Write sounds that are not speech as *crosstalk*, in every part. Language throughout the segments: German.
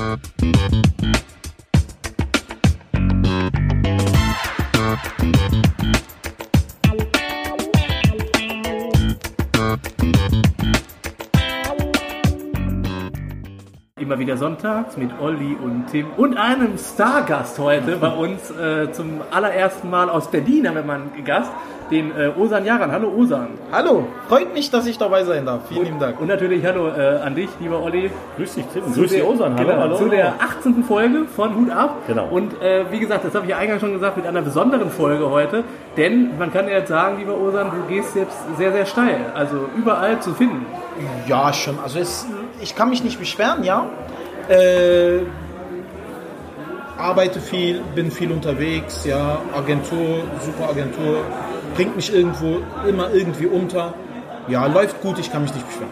Immer wieder sonntags mit Olli und Tim und einem Stargast heute bei uns äh, zum allerersten Mal aus Berlin haben wir mal einen Gast, den äh, Osan Jaran. Hallo Osan. Hallo, freut mich, dass ich dabei sein darf. Vielen lieben Dank. Und natürlich hallo äh, an dich, lieber Olli. Grüß dich, Tim. Grüß dich, Osan. Hallo, genau, hallo. Zu der 18. Folge von Hut ab. Genau. Und äh, wie gesagt, das habe ich ja eingangs schon gesagt, mit einer besonderen Folge heute. Denn man kann ja jetzt sagen, lieber Osan, du gehst jetzt sehr, sehr steil. Also überall zu finden. Ja, schon. Also es, ich kann mich nicht beschweren, ja. Äh, arbeite viel, bin viel unterwegs, ja. Agentur, super Agentur, bringt mich irgendwo immer irgendwie unter. Ja, läuft gut, ich kann mich nicht beschweren.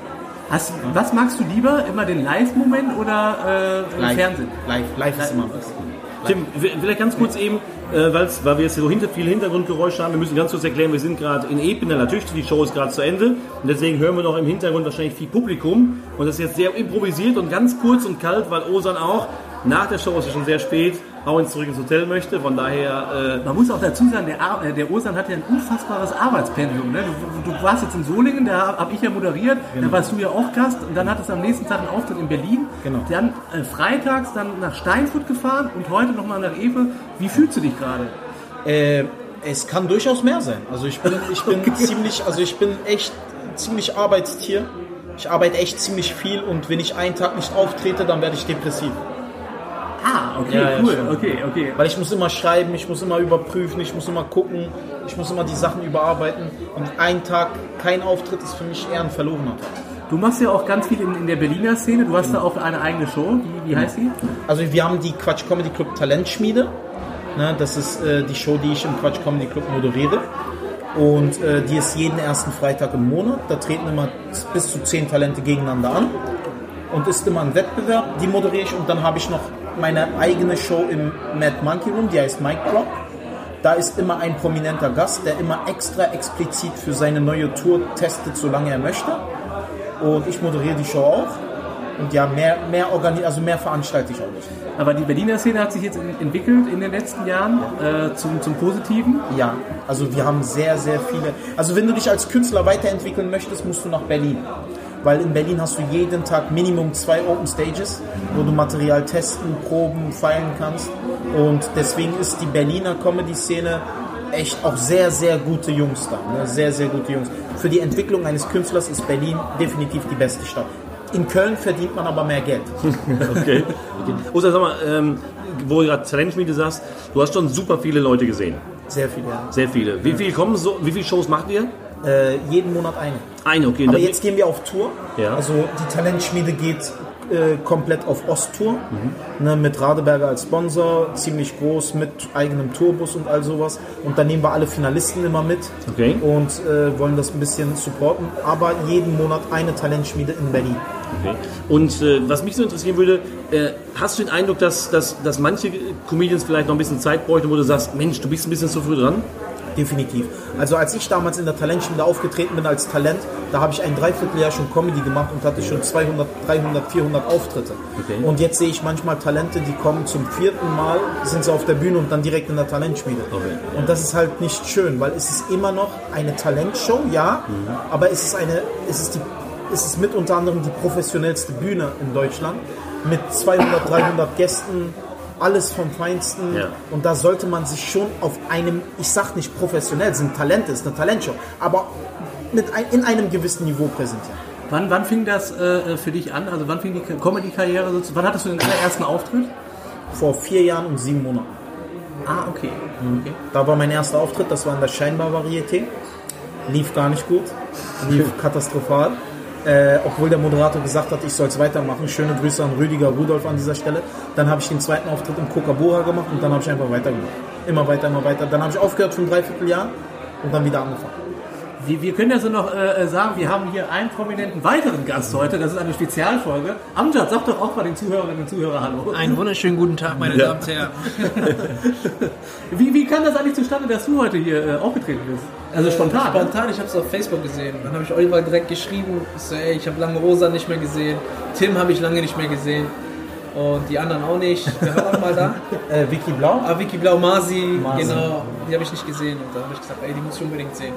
Hast, was magst du lieber? Immer den Live-Moment oder äh, im Fernsehen? Live, live ist immer am besten. Tim, vielleicht ganz kurz eben, äh, weil wir jetzt hier so hinter, viele Hintergrundgeräusche haben, wir müssen ganz kurz erklären, wir sind gerade in Epen, natürlich, die Show ist gerade zu Ende und deswegen hören wir noch im Hintergrund wahrscheinlich viel Publikum und das ist jetzt sehr improvisiert und ganz kurz und kalt, weil Osan auch nach der Show, ist ja schon sehr spät, auch ins zurück ins Hotel möchte, von daher, Man muss auch dazu sagen, der, Ar- äh, der Osan hat ja ein unfassbares Arbeitspensum. Ne? Du, du warst jetzt in Solingen, da habe ich ja moderiert, da warst du ja auch Gast und dann hattest du am nächsten Tag einen Auftritt in Berlin. Genau. Dann äh, freitags dann nach Steinfurt gefahren und heute nochmal nach Epe. Wie fühlst du dich gerade? Äh, es kann durchaus mehr sein. Also ich bin, ich bin *laughs* ziemlich, also ich bin echt ziemlich Arbeitstier. Ich arbeite echt ziemlich viel und wenn ich einen Tag nicht auftrete, dann werde ich depressiv. Ah, okay, Ja, ja, cool, schon. okay, okay. Weil ich muss immer schreiben, ich muss immer überprüfen, ich muss immer gucken, ich muss immer die Sachen überarbeiten. Und ein Tag kein Auftritt ist für mich eher ein verlorener Tag. Du machst ja auch ganz viel in, in der Berliner Szene. Du hast da auch eine eigene Show. Wie, wie heißt die? Also wir haben die Quatsch Comedy Club Talentschmiede. Ne, das ist äh, die Show, die ich im Quatsch Comedy Club moderiere. Und äh, die ist jeden ersten Freitag im Monat. Da treten immer bis zu zehn Talente gegeneinander an. Und ist immer ein Wettbewerb, die moderiere ich. Und dann habe ich noch meine eigene Show im Mad Monkey Room, die heißt Mike Drop. Da ist immer ein prominenter Gast, der immer extra explizit für seine neue Tour testet, solange er möchte. Und ich moderiere die Show auch. Und ja, mehr, mehr, organi also mehr veranstalte ich auch nicht. Aber die Berliner Szene hat sich jetzt entwickelt in den letzten Jahren äh, zum, zum Positiven. Ja, also wir haben sehr, sehr viele. Also wenn du dich als Künstler weiterentwickeln möchtest, musst du nach Berlin. Weil in Berlin hast du jeden Tag Minimum zwei Open Stages, wo du Material testen, proben, feilen kannst. Und deswegen ist die Berliner Comedy-Szene echt auch sehr, sehr gute Jungs da. Ne? Sehr, sehr gute Jungs. Für die Entwicklung eines Künstlers ist Berlin definitiv die beste Stadt. In Köln verdient man aber mehr Geld. *laughs* okay. okay. Osan, sag mal, ähm, wo du gerade Talentschmiede sagst, du hast schon super viele Leute gesehen. Sehr viel, ja. Sehr viele. Wie viel kommen so, wie viele Shows macht ihr? Äh, jeden Monat eine. Eine, okay. Aber jetzt gehen wir auf Tour. Ja. Also die Talentschmiede geht äh, komplett auf Osttour. Ne, mit Radeberger als Sponsor, ziemlich groß, mit eigenem Tourbus und all sowas. Und dann nehmen wir alle Finalisten immer mit Okay. und äh, wollen das ein bisschen supporten. Aber jeden Monat eine Talentschmiede in Berlin. Okay. Und äh, was mich so interessieren würde, äh, hast du den Eindruck, dass, dass, dass manche Comedians vielleicht noch ein bisschen Zeit bräuchten, wo du sagst, Mensch, du bist ein bisschen zu früh dran? Definitiv. Also als ich damals in der Talentschmiede aufgetreten bin als Talent, da habe ich ein Dreivierteljahr schon Comedy gemacht und hatte schon 200, 300, 400 Auftritte. Okay. Und jetzt sehe ich manchmal Talente, die kommen zum vierten Mal, sind sie auf der Bühne und dann direkt in der Talentschmiede. Okay. Und das ist halt nicht schön, weil es ist immer noch eine Talentshow, ja, aber es ist eine, es ist die, es ist mit unter anderem die professionellste Bühne in Deutschland mit 200, 300 Gästen, alles vom Feinsten. Ja. Und da sollte man sich schon auf einem, ich sag nicht professionell, es sind Talente, es ist eine Talentshow, aber mit ein, in einem gewissen Niveau präsentieren. Wann, wann fing das äh, für dich an? Also wann fing die Comedy-Karriere so zu? Wann hattest du den allerersten Auftritt? Vor vier Jahren und sieben Monaten. Ah, okay. okay. Da war mein erster Auftritt, das war in der Scheinbar Varieté. Lief gar nicht gut, lief *laughs* katastrophal. Äh, obwohl der Moderator gesagt hat, ich soll es weitermachen. Schöne Grüße an Rüdiger Rudolf an dieser Stelle. Dann habe ich den zweiten Auftritt im Kokabora gemacht und dann habe ich einfach weitergemacht. Immer weiter, immer weiter. Dann habe ich aufgehört für ein Dreivierteljahr und dann wieder angefangen. Wir, wir können ja so noch äh, sagen, wir haben hier einen prominenten weiteren Gast heute. Das ist eine Spezialfolge. Amjad, sag doch auch mal den Zuhörerinnen und Zuhörern Hallo. Einen wunderschönen guten Tag, meine Damen und Herren. *laughs* Wie, wie kam das eigentlich zustande, dass du heute hier äh, aufgetreten bist? Also spontan. ne? Spontan, ich habe es auf Facebook gesehen. Dann habe ich Oliver direkt geschrieben. Ich so, ey, ich habe lange Rosa nicht mehr gesehen. Tim habe ich lange nicht mehr gesehen. Und die anderen auch nicht. Wer war noch mal da? *laughs* Äh, Vicky Blau? Ah, Vicky Blau, Masi, Masi. genau. Die habe ich nicht gesehen. Und da habe ich gesagt, ey, die muss ich unbedingt sehen.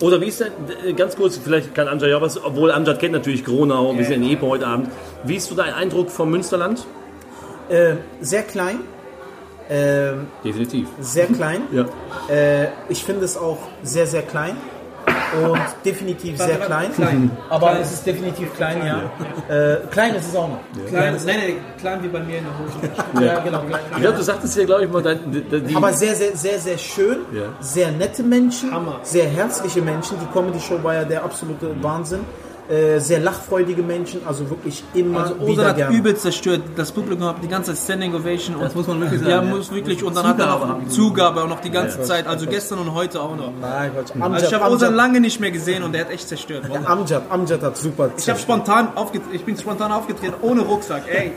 Oder wie ist denn, äh, ganz kurz, vielleicht kann Amjad ja was, obwohl Amjad kennt natürlich Gronau, wir sind in Epe heute Abend. Wie ist so dein Eindruck vom Münsterland? Äh, sehr klein. Ähm, Definitiv. sehr klein. Ja. Äh, ich finde es auch sehr, sehr klein. Und definitiv sehr klein. Klein. Aber Klein. es ist definitiv klein, ja. Äh, klein ist es auch noch. Klein, nein, nein, klein wie bei mir in der Hose. *laughs* Ja, genau. Klein. Ich glaube, du sagtest ja, glaube ich, mal, dein, die, die, Aber sehr, sehr, sehr, sehr schön. Ja. Sehr nette Menschen. Hammer. Sehr herzliche Menschen. Die Comedy-Show war ja der absolute Wahnsinn. Äh, sehr lachfreudige Menschen. Also wirklich immer Also wieder Osan hat gerne. übelst zerstört. Das Publikum hat die ganze Zeit Standing Ovation. Und Das muss man wirklich sagen, Ja, ja. muss wirklich. Und dann hat er Zugabe noch haben die Zugabe auch noch die ganze Zeit. Also gestern und heute auch noch. Nein, Quatsch. Also ich habe Amjad, Osan Amjad, lange nicht mehr gesehen und der hat echt zerstört. Wallah. Amjad, Amjad hat super Ich, hab spontan aufgetreten, ich bin spontan aufgetreten, ohne Rucksack. Ey,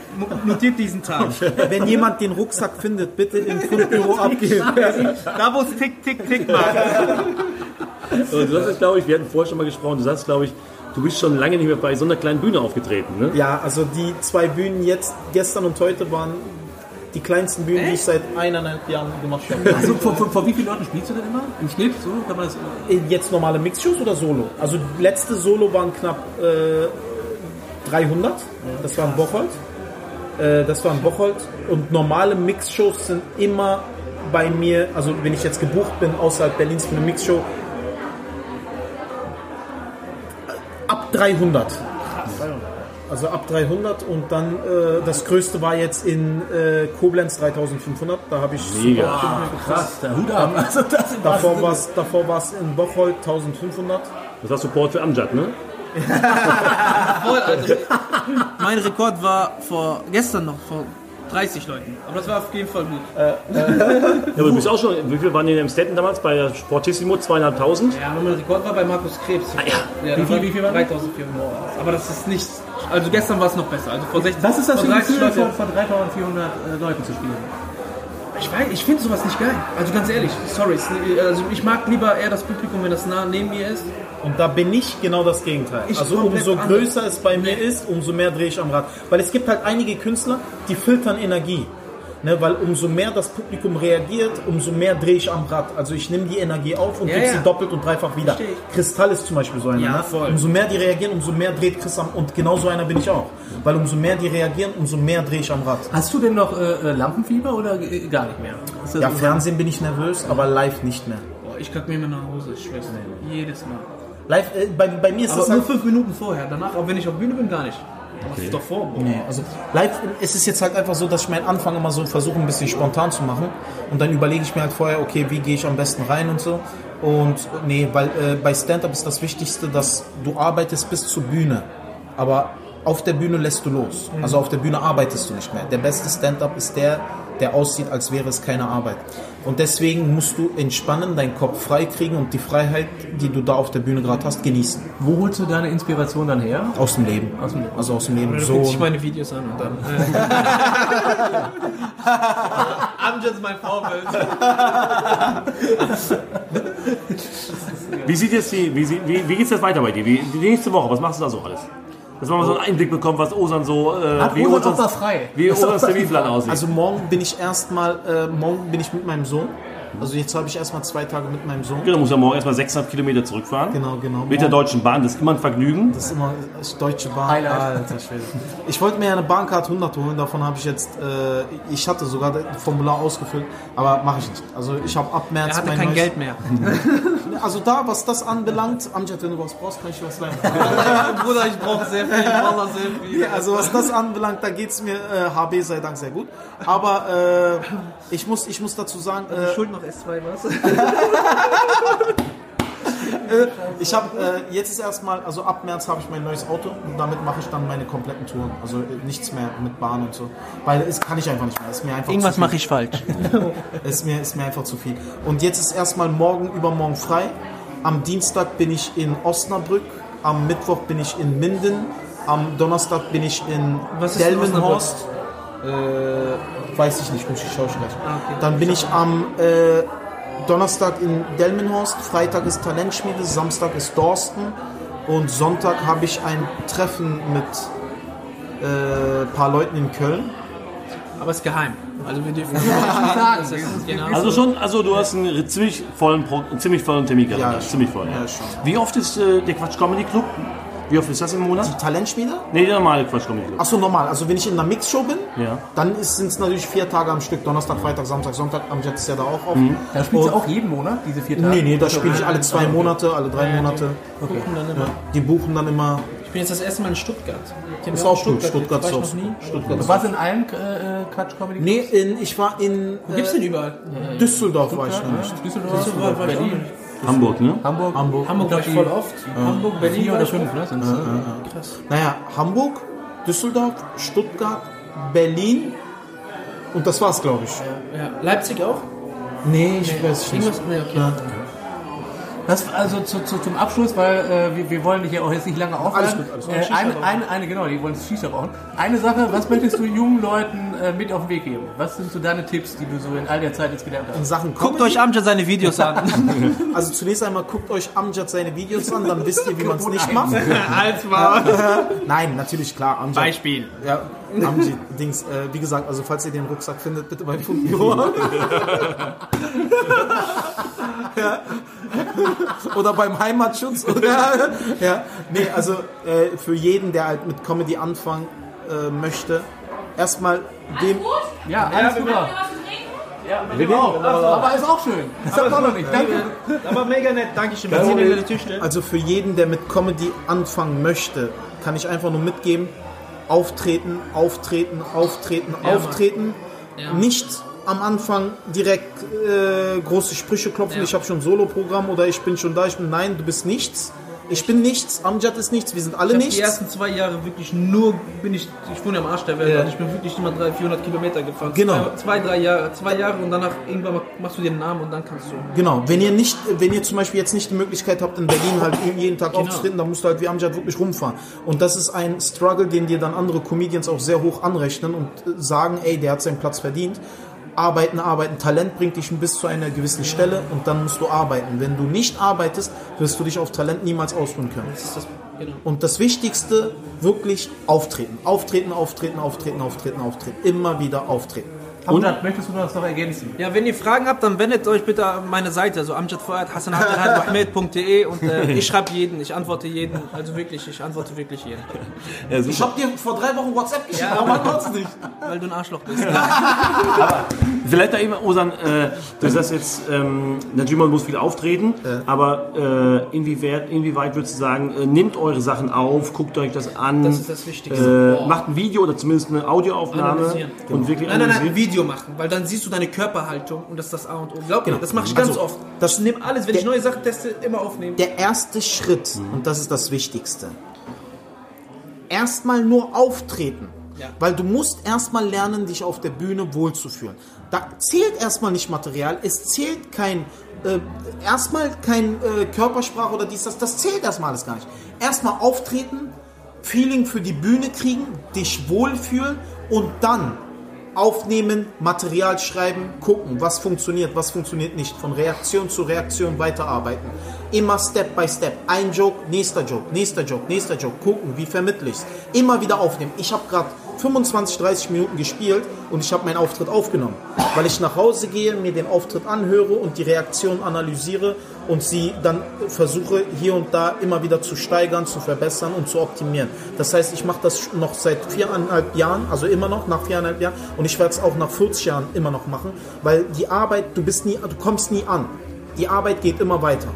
notiert diesen Tag. *laughs* Wenn jemand den Rucksack findet, bitte im Fundbüro *laughs* abgeben. Da wo es tick, tick, tick macht. *laughs* Du hast jetzt, glaube ich, wir hatten vorher schon mal gesprochen, du sagst, glaube ich, du bist schon lange nicht mehr bei so einer kleinen Bühne aufgetreten, ne? Ja, also die zwei Bühnen jetzt, gestern und heute waren die kleinsten Bühnen, die ich seit eineinhalb Jahren gemacht habe. Also vor, vor, vor wie vielen Leuten spielst du denn immer? Im Schnitt? So kann man das. Jetzt normale Mixshows oder Solo? Also letzte Solo waren knapp äh, 300. Das war in Bocholt. Äh, das war in Bocholt. Und normale Mixshows sind immer bei mir, also wenn ich jetzt gebucht bin außerhalb Berlins für eine Mixshow, 300. Also ab 300 und dann äh, das größte war jetzt in äh, Koblenz 3500. Da habe ich Mega. Krass, der Hut ab. *laughs* Also das davor war es davor war's in Bocholt 1500. Das war Support für Amjad, ne? *laughs* Voll, also, mein Rekord war vor gestern noch vor 30 Leuten. Aber das war auf jeden Fall gut. *laughs* Ja, aber du bist auch schon, wie viel waren die in Amstetten damals bei der Sportissimo? Zweieinhalbtausend? Ja, aber mein Rekord war bei Markus Krebs. Ah, ja. ja Wie viel- wie viel waren das? 3400. Aber das ist nicht. Also gestern war es noch besser. Also vor 16 Das ist das vor Gefühl, von, von 3400 äh, Leuten zu spielen. Ich weiß, ich finde sowas nicht geil. Also ganz ehrlich, sorry. Also ich mag lieber eher das Publikum, wenn das nah neben mir ist. Und da bin ich genau das Gegenteil. Ich also umso anders. größer es bei mir ist, umso mehr drehe ich am Rad. Weil es gibt halt einige Künstler, die filtern Energie. Ne, weil umso mehr das Publikum reagiert, umso mehr drehe ich am Rad. Also ich nehme die Energie auf und Ja, gebe ja. sie doppelt und dreifach wieder. Versteh. Kristall ist zum Beispiel so einer. Ja, ne? Umso mehr die reagieren, umso mehr dreht Chris am... Und genau so einer bin ich auch. Weil umso mehr die reagieren, umso mehr drehe ich am Rad. Hast du denn noch äh, äh, Lampenfieber oder äh, gar nicht mehr? Das Ja, so- Fernsehen bin ich nervös, aber live nicht mehr. Boah, ich kack mir immer nach Hause, ich schwör's. Jedes Mal. Live, äh, bei, bei mir ist Aber es nur halt... fünf Minuten vorher. Danach, auch wenn ich auf Bühne bin, gar nicht. Okay. davor. Nee, also live es ist jetzt halt einfach so, dass ich meinen Anfang immer so versuche, ein bisschen spontan zu machen. Und dann überlege ich mir halt vorher, okay, wie gehe ich am besten rein und so. Und nee, weil äh, bei Stand-Up ist das Wichtigste, dass du arbeitest bis zur Bühne. Aber auf der Bühne lässt du los. Also auf der Bühne arbeitest du nicht mehr. Der beste Stand-Up ist der, der aussieht, als wäre es keine Arbeit. Und deswegen musst du entspannen, deinen Kopf frei kriegen und die Freiheit, die du da auf der Bühne gerade hast, genießen. Wo holst du deine Inspiration dann her? Aus dem Leben. Aus dem Leben. Also aus dem Leben. Du So. dich meine Videos an und dann. Amjad ist mein Vorbild. Wie sieht jetzt die, wie, wie, wie geht's jetzt weiter bei dir? Wie, die nächste Woche, was machst du da so alles? Dass man mal so einen Einblick bekommt, was Osan so, äh, Hat wie Osan Osans- auch mal frei? wie Das Osans Terminplan aussieht. Also morgen bin ich erstmal, äh, morgen bin ich mit meinem Sohn. Also jetzt habe ich erstmal zwei Tage mit meinem Sohn. Genau, muss ja morgen erstmal 600 Kilometer zurückfahren. Genau, genau. Mit der Morgen- Deutschen Bahn, das ist immer ein Vergnügen. Das ist immer das Deutsche Bahn. Highlight. Alter Schwede. Ich wollte mir eine Bahncard 100 holen, davon habe ich jetzt, äh, ich hatte sogar das Formular ausgefüllt, aber mache ich nicht. Also ich habe ab März Er hatte mein kein neues- Geld mehr. *laughs* Also da, was das anbelangt, Amjad, wenn du was brauchst, kann ich dir was leihen. *laughs* Bruder, ich brauche sehr viel. Wallah, sehr viel. Ja, also was das anbelangt, da geht es mir äh, HB sei Dank sehr gut. Aber äh, ich, muss, ich muss dazu sagen, äh, Schuld noch S2 was? *laughs* Ich habe äh, jetzt ist erstmal, also ab März habe ich mein neues Auto und damit mache ich dann meine kompletten Touren. Also äh, nichts mehr mit Bahn und so. Weil es kann ich einfach nicht mehr. Ist mir einfach Irgendwas mache ich falsch. *laughs* Ist mir, ist mir einfach zu viel. Und jetzt ist erstmal morgen, übermorgen frei. Am Dienstag bin ich in Osnabrück. Am Mittwoch bin ich in Minden. Am Donnerstag bin ich in Delmenhorst. Äh, weiß ich nicht, muss ich schauen gleich. Ah, okay. Dann bin ich am äh, Donnerstag in Delmenhorst. Freitag ist Talentschmiede. Samstag ist Dorsten. Und Sonntag habe ich ein Treffen mit äh, ein paar Leuten in Köln. Aber es ist geheim. Also wir dürfen *laughs* *laughs* nicht sagen. Das ist, genau. Also schon, also du hast einen ziemlich vollen, Pro- einen ziemlich vollen Terminkalender. Ja, ziemlich voll. Ja. Ja, schon. Wie oft ist äh, der Quatsch Comedy Club? Wie oft ist das im Monat? Talentschmiede? Nee, der normale Quatsch Comedy Club. Achso, normal. Also wenn ich in einer Mixshow bin, Ja. dann sind es natürlich vier Tage am Stück. Donnerstag, Freitag, Samstag, Sonntag. Amjad ist ja da auch auf. Da spielst du auch jeden Monat, diese vier Tage? Nee, nee, da spiele ich alle zwei Monate, alle drei Monate. Gucken dann immer. Ja, die buchen dann immer. Ich bin jetzt das erste Mal in Stuttgart. Ich Ist auch gut. Stuttgart war ist ich auch noch nie. Stuttgart Du warst in allen äh, Quatsch-Comedy? Nee, in, ich war in Wo gibt's äh, denn überall? Düsseldorf war ich noch nicht. Düsseldorf, Düsseldorf war ich auch Berlin, Hamburg, ne? Hamburg. Hamburg. Hamburg war ich voll oft. Hamburg, Berlin Vier oder fünf, ne? Sind's. Krass. Naja, Hamburg, Düsseldorf, Stuttgart, Berlin und das war's, glaube ich. Ja. Leipzig auch? Nee, ich weiß nicht. Irgendwas? Nee, okay. Das also zu, zu, zum Abschluss, weil äh, wir, wir wollen dich ja auch jetzt nicht lange aufhalten. Alles gut, alles gut. Äh, eine, eine, eine, genau, die wollen das Shisha rauchen. Eine Sache, was möchtest du jungen Leuten äh, mit auf den Weg geben? Was sind so deine Tipps, die du so in all der Zeit jetzt gelernt In hast? Sachen Guckt euch Amjad seine Videos an. *laughs* also zunächst einmal guckt euch Amjad seine Videos an, dann wisst ihr, wie man es nicht macht. *laughs* Als mal. *laughs* Nein, natürlich klar, Amjad. Beispiel. Ja, Amjad, Dings, äh, wie gesagt, also falls ihr den Rucksack findet, bitte beim Fundbüro. *laughs* ja. Oder beim Heimatschutz. *laughs* Oder, ja. Nee, also äh, für jeden, der halt mit Comedy anfangen äh, möchte, erstmal dem. Ja, alles super. Wir auch. Aber ist auch schön. Das ihr auch noch nicht. Danke. Aber mega nett, danke schön. Was ihr Tisch stellen? Also für jeden, der mit Comedy anfangen möchte, kann ich einfach nur mitgeben, auftreten, auftreten, auftreten, auftreten. Ja. Nicht am Anfang direkt äh, große Sprüche klopfen, Ja. ich habe schon ein Solo-Programm oder ich bin schon da, ich bin nein, du bist nichts. Ich bin nichts, Amjad ist nichts, wir sind alle Ich nichts. die ersten zwei Jahre wirklich nur, bin ich, ich wohne am Arsch der Welt, Ja. ich bin wirklich immer 300, 400 Kilometer gefahren. Genau. Zwei, zwei, drei Jahre, zwei Jahre und danach irgendwann machst du dir einen Namen und dann kannst du. Genau, wenn ihr nicht, wenn ihr zum Beispiel jetzt nicht die Möglichkeit habt, in Berlin halt jeden Tag Genau. aufzutreten, dann musst du halt wie Amjad wirklich rumfahren. Und das ist ein Struggle, den dir dann andere Comedians auch sehr hoch anrechnen und äh, sagen, ey, der hat seinen Platz verdient. Arbeiten, arbeiten, Talent bringt dich bis zu einer gewissen Stelle und dann musst du arbeiten. Wenn du nicht arbeitest, wirst du dich auf Talent niemals ausruhen können. Das das, genau. Und das Wichtigste, wirklich auftreten. Auftreten, auftreten, auftreten, auftreten, auftreten. Immer wieder auftreten. Amjad, möchtest du das noch ergänzen? Ja, wenn ihr Fragen habt, dann wendet euch bitte an meine Seite, also amjadfuad, hassanabdelhadmohamed.de *laughs* und äh, *laughs* ich schreibe jeden, ich antworte jeden, also wirklich, ich antworte wirklich jeden, *laughs* Ja, Ich hab dir vor drei Wochen WhatsApp geschickt, warum antwortest du nicht? weil du ein Arschloch bist. Vielleicht da eben, Osan, äh, du sagst jetzt, ähm, natürlich man muss viel auftreten, aber äh, inwieweit, inwieweit würdest du sagen, äh, nehmt eure Sachen auf, guckt euch das an, Das ist das Wichtigste. äh, macht ein Video oder zumindest eine Audioaufnahme Analysieren. und wirklich Nein, nein, nein, analysiert. Video machen, weil dann siehst du deine Körperhaltung und das ist das A und O. Glaub mir, Genau. das mache ich ganz Also, oft. das- ich nehme alles, wenn der- ich neue Sachen teste, immer aufnehmen. Der erste Schritt, und das ist das Wichtigste, erstmal nur auftreten. Ja. Weil du musst erstmal lernen, dich auf der Bühne wohlzufühlen. Da zählt erstmal nicht Material, es zählt kein, äh, erstmal kein äh, Körpersprache oder dies, das, das zählt erstmal alles gar nicht. Erstmal auftreten, Feeling für die Bühne kriegen, dich wohlfühlen und dann aufnehmen, Material schreiben, gucken, was funktioniert, was funktioniert nicht. Von Reaktion zu Reaktion weiterarbeiten. Immer Step by Step. Ein Joke, nächster Joke, nächster Joke, nächster Joke. Gucken, wie vermittle ich's. Immer wieder aufnehmen. Ich habe gerade 25, 30 Minuten gespielt und ich habe meinen Auftritt aufgenommen. Weil ich nach Hause gehe, mir den Auftritt anhöre und die Reaktion analysiere und sie dann versuche hier und da immer wieder zu steigern, zu verbessern und zu optimieren. Das heißt, ich mache das noch seit viereinhalb Jahren, also immer noch nach viereinhalb Jahren und ich werde es auch nach 40 Jahren immer noch machen, weil die Arbeit, du bist nie, du kommst nie an. Die Arbeit geht immer weiter.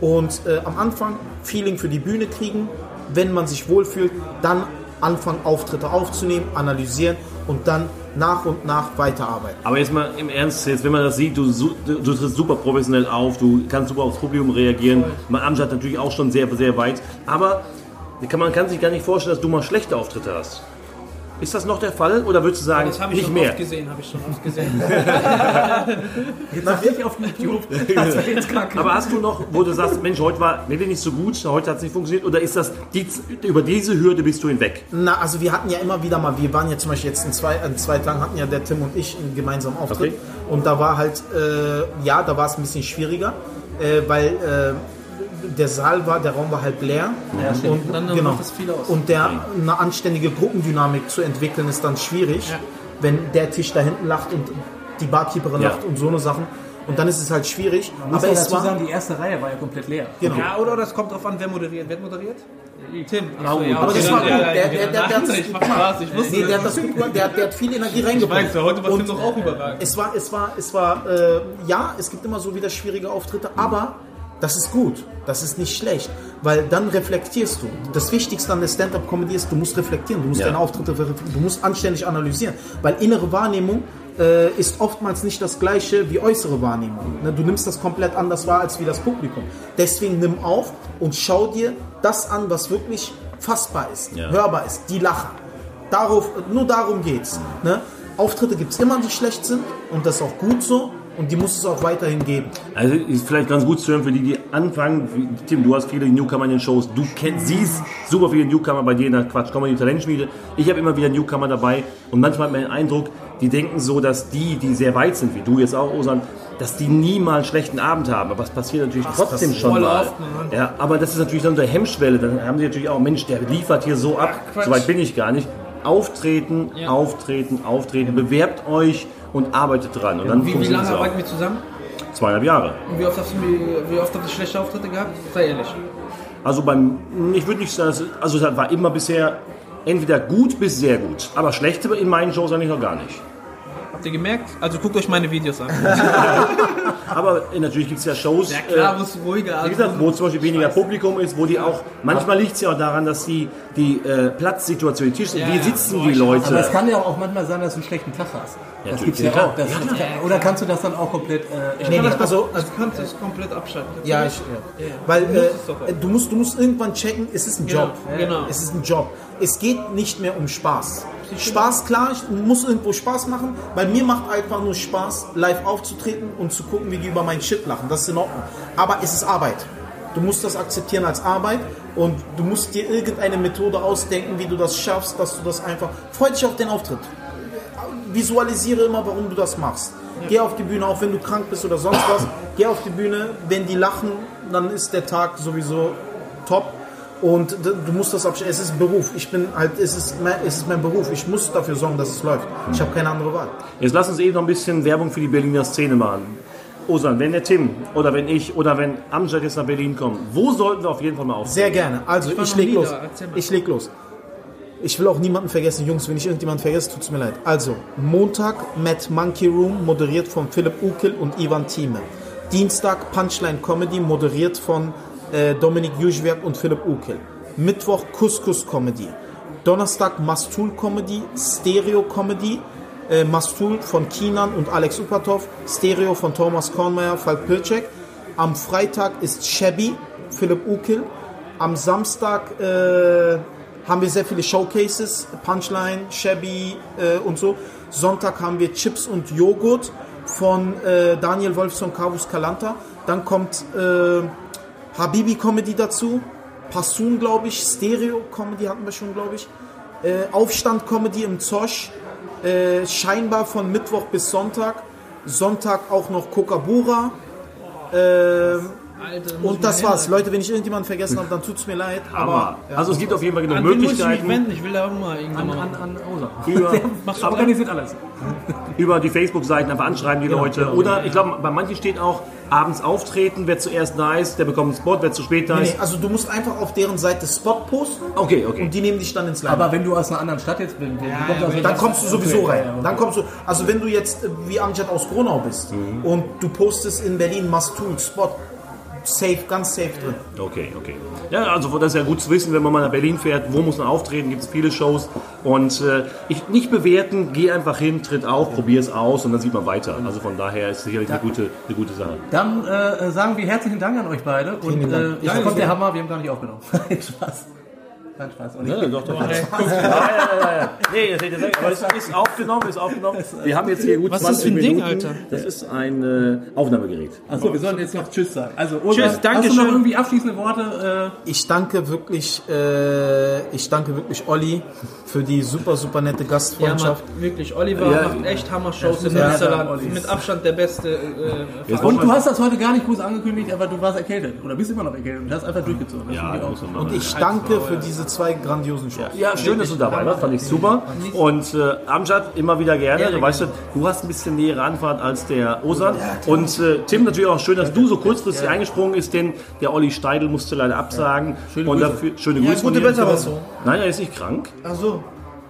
Und äh, am Anfang Feeling für die Bühne kriegen, wenn man sich wohlfühlt, dann anfangen Auftritte aufzunehmen, analysieren und dann nach und nach weiterarbeiten. Aber jetzt mal im Ernst, jetzt, wenn man das sieht, du, du, du trittst super professionell auf, du kannst super aufs Publikum reagieren. Man Amjad natürlich auch schon sehr, sehr weit. Aber kann, man kann sich gar nicht vorstellen, dass du mal schlechte Auftritte hast. Ist das noch der Fall oder würdest du sagen, Das habe ich nicht schon mehr? oft gesehen, habe ich schon oft gesehen. *laughs* Jetzt ich auf YouTube. *laughs* Aber hast du noch, wo du sagst, Mensch, heute war mir nicht so gut, heute hat es nicht funktioniert, oder ist das, die, über diese Hürde bist du hinweg? Na, also wir hatten ja immer wieder mal, wir waren ja zum Beispiel jetzt in zwei, in zwei Tagen hatten ja der Tim und ich einen gemeinsamen Auftritt. Okay. Und da war halt, äh, ja, da war es ein bisschen schwieriger, äh, weil äh, der Saal war, der Raum war halb leer. und, Dann genau. macht das viel aus. Und der, eine anständige Gruppendynamik zu entwickeln ist dann schwierig. wenn der Tisch da hinten lacht und die Barkeeperin Ja. lacht und so eine Sachen. Und dann ist es halt schwierig. Muss Aber man es dazu war, sagen, die erste Reihe war ja komplett leer. genau. Ja, oder das kommt drauf an, wer moderiert. Wer moderiert? Tim. Ach so, gut. ja, Aber das war gut. ja, Der- ja, der- ja, der- der hat's ich mach gemacht. Spaß, ich wusste Nee, der hat das. gut gemacht. Der, hat- der hat viel Energie reingebracht. Weißt du, heute war Tim doch auch überragend. es war, es war, es war, äh, ja, es gibt immer so wieder schwierige Auftritte, aber das ist gut. Das ist nicht schlecht, weil dann reflektierst du. Das Wichtigste an der Stand-Up-Comedy ist, du musst reflektieren, du musst Ja. deine Auftritte, du musst anständig analysieren, weil innere Wahrnehmung äh, ist oftmals nicht das gleiche wie äußere Wahrnehmung. Ne? Du nimmst das komplett anders wahr als wie das Publikum. Deswegen nimm auf und schau dir das an, was wirklich fassbar ist, Ja. hörbar ist, die Lacher. Darauf, nur darum geht's. Ne? Auftritte gibt es immer, die schlecht sind und das ist auch gut so und die muss es auch weiterhin geben. Also ist vielleicht ganz gut zu hören für die, die anfangen. Tim, du hast viele Newcomer in den Shows. Du kennst, siehst super viele Newcomer bei dir in der Quatsch Comedy Talentschmiede. Ich habe immer wieder Newcomer dabei und manchmal hat man den Eindruck, die denken so, dass die, die sehr weit sind, wie du jetzt auch, Osan, dass die nie mal einen schlechten Abend haben. Aber was passiert natürlich trotzdem schon mal. oft? Ja, aber das ist natürlich dann unter Hemmschwelle. Dann haben sie natürlich auch, Mensch, der liefert hier so ab. Quatsch. So weit bin ich gar nicht. Auftreten, Ja. auftreten, auftreten. Bewerbt euch und arbeitet dran. Und dann Wie, wie lange arbeiten wir zusammen? Zweieinhalb Jahre. Und wie oft hast du, wie oft hast du schlechte Auftritte gehabt? Sei ehrlich. Also beim, ich würde nicht sagen, also es war immer bisher entweder gut bis sehr gut. Aber schlechte in meinen Shows eigentlich noch gar nicht. Habt ihr gemerkt? Also guckt euch meine Videos an. *laughs* Aber natürlich gibt es ja Shows, Ja klar, äh, wo es ruhiger wie gesagt, wo zum Beispiel weniger Publikum ist, wo die auch, manchmal liegt es ja auch daran, dass die, die äh, Platzsituation, die Tisch, Ja, wie ja. sitzen die ich- Leute. Aber es kann ja auch manchmal sein, dass du einen schlechten Tag hast. das natürlich. gibt's ja, Ja, auch. Das, das kann, oder kannst du das dann auch komplett... Äh, Nee, nee, das also, also, du kannst das komplett abschalten. ja, ich, ja. Weil Du musst es äh, auch. du, musst, du musst irgendwann checken, es ist ein Genau, Job. genau. Es ist ein Job. Es geht nicht mehr um Spaß. Spaß, klar, ich muss irgendwo Spaß machen, weil mir macht einfach nur Spaß, live aufzutreten und zu gucken, wie die über meinen Shit lachen. Das ist in Ordnung. Aber es ist Arbeit. Du musst das akzeptieren als Arbeit und du musst dir irgendeine Methode ausdenken, wie du das schaffst, dass du das einfach. Freu dich auf den Auftritt. Visualisiere immer, warum du das machst. Geh auf die Bühne, auch wenn du krank bist oder sonst was. Geh auf die Bühne, wenn die lachen, dann ist der Tag sowieso top. Und du musst das abstellen. Es ist ein Beruf. Ich bin halt, es ist, mein, es ist mein Beruf. Ich muss dafür sorgen, dass es läuft. Ich habe keine andere Wahl. Jetzt lass uns eben noch ein bisschen Werbung für die Berliner Szene machen. Osan, wenn der Tim oder wenn ich oder wenn Amjad jetzt nach Berlin kommt, wo sollten wir auf jeden Fall mal auftreten? Sehr gerne. Also ich noch leg los. Ich leg los. Ich will auch niemanden vergessen, Jungs. Wenn ich irgendjemanden vergesse, tut's mir leid. Also Montag Mad Monkey Room moderiert von Philipp Ukel und Ivan Thieme. Dienstag Punchline Comedy moderiert von äh, Dominik Juschwerk und Philipp Ukel. Mittwoch Couscous Comedy. Donnerstag Mastul Comedy, Stereo Comedy. Äh, Mastul von Kinan und Alex Upatov, Stereo von Thomas Kornmeier, Falk Pilczek. Am Freitag ist Shabby, Philipp Ukel. Am Samstag äh, haben wir sehr viele Showcases, Punchline, Shabby äh, und so. Sonntag haben wir Chips und Joghurt von äh, Daniel Wolfson, Carvus Calanta. Dann kommt äh, Habibi Comedy dazu, Passun, glaube ich, Stereo Comedy hatten wir schon, glaube ich. Äh, Aufstand Comedy im Zosch, äh, scheinbar von Mittwoch bis Sonntag. Sonntag auch noch Kokabura. Ähm, Alter, und das war's. hin. Leute, wenn ich irgendjemanden vergessen habe, dann tut's mir leid. Aber, Aber also es gibt auf jeden Fall genug An wen muss ich mich Möglichkeiten. wenden? Ich will da auch mal irgendwann an, mal. an, an Osa. Über, Machst du Organisiert alles. über die Facebook-Seiten einfach anschreiben die Leute. genau. Oder ich glaube, bei manchen steht auch abends auftreten, wer zuerst da ist, der bekommt einen Spot, wer zu spät da Nee, ist. nee, also du musst einfach auf deren Seite Spot posten Okay, okay. und die nehmen dich dann ins Line. Aber wenn du aus einer anderen Stadt jetzt bist, aus einer dann kommst du sowieso Okay, rein. ja, okay. Dann kommst du, also wenn du jetzt äh, wie Amjad aus Gronau bist Mhm. und du postest in Berlin must Spot safe, ganz safe drin. Okay, okay. Ja, also das ist ja gut zu wissen, wenn man mal nach Berlin fährt, wo muss man auftreten, gibt es viele Shows. Und äh, ich nicht bewerten, geh einfach hin, tritt auf, probier es aus und dann sieht man weiter. Also von daher ist es sicherlich eine gute, eine gute Sache. Dann äh, sagen wir herzlichen Dank an euch beide. Und äh, jetzt kommt der Hammer, wir haben gar nicht aufgenommen. *laughs* Spaß. Kein Spaß. Und ich, Ja, doch, doch. Ja, ja, ja, ja. *laughs* Nee, das hätte ich aber es ist aufgenommen, ist aufgenommen. Wir haben jetzt hier gut Was ist das 20 für ein Ding, Minuten. Alter? Das ist ein äh, Aufnahmegerät. Achso, wir sollen jetzt noch Tschüss sagen. Also, Osa, Tschüss, Hast danke du noch schön. irgendwie abschließende Worte? Ich danke wirklich, äh, ich danke wirklich Olli für die super, super nette Ja, Gastfreundschaft. Mann, wirklich. Oliver Ja. macht echt Hammer-Shows in Ja, Münsterland. Mit Abstand der beste. Äh, Äh, und du hast das heute gar nicht groß angekündigt, aber du warst erkältet. Oder bist immer noch erkältet und hast einfach durchgezogen. Das Ja, Und ich danke für diese zwei grandiosen Shows. Ja, schön, dass du dabei warst, fand ich super. Und äh, Amjad, immer wieder gerne. Du weißt, du hast ein bisschen nähere Anfahrt als der Osan. Und äh, Tim, natürlich auch schön, dass du so kurzfristig eingesprungen bist, denn der Olli Steidl musste leider absagen. Schöne und Grüße. dafür schöne Grüße. gute. Besserung. Nein, er ist nicht krank. Ach so.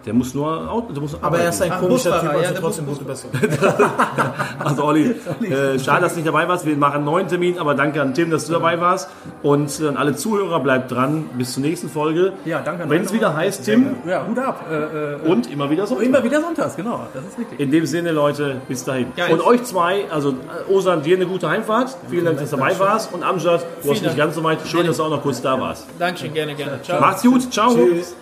Der muss nur, Auto- der muss Aber er ist ein Ach, komischer Typ, ja, also der trotzdem Bus- gute Besserung. *laughs* Also Olli, äh, schade, dass du nicht dabei warst. Wir machen einen neuen Termin, aber danke an Tim, dass du dabei warst. Und äh, an alle Zuhörer, bleibt dran. Bis zur nächsten Folge. Ja, danke an Wenn es wieder heißt, Tim, Ja, Hut ab. Äh, äh, und immer wieder so. immer wieder sonntags, genau. Das ist richtig. In dem Sinne, Leute, bis dahin. Geil. Und euch zwei, also äh, Osan, dir eine gute Heimfahrt. Vielen Dank, dass du dabei warst. Und Amjad, du warst nicht ganz so weit. Schön, dass du auch noch kurz da warst. Dankeschön, gerne, gerne. Ciao. Macht's gut. Ciao. Tschüss.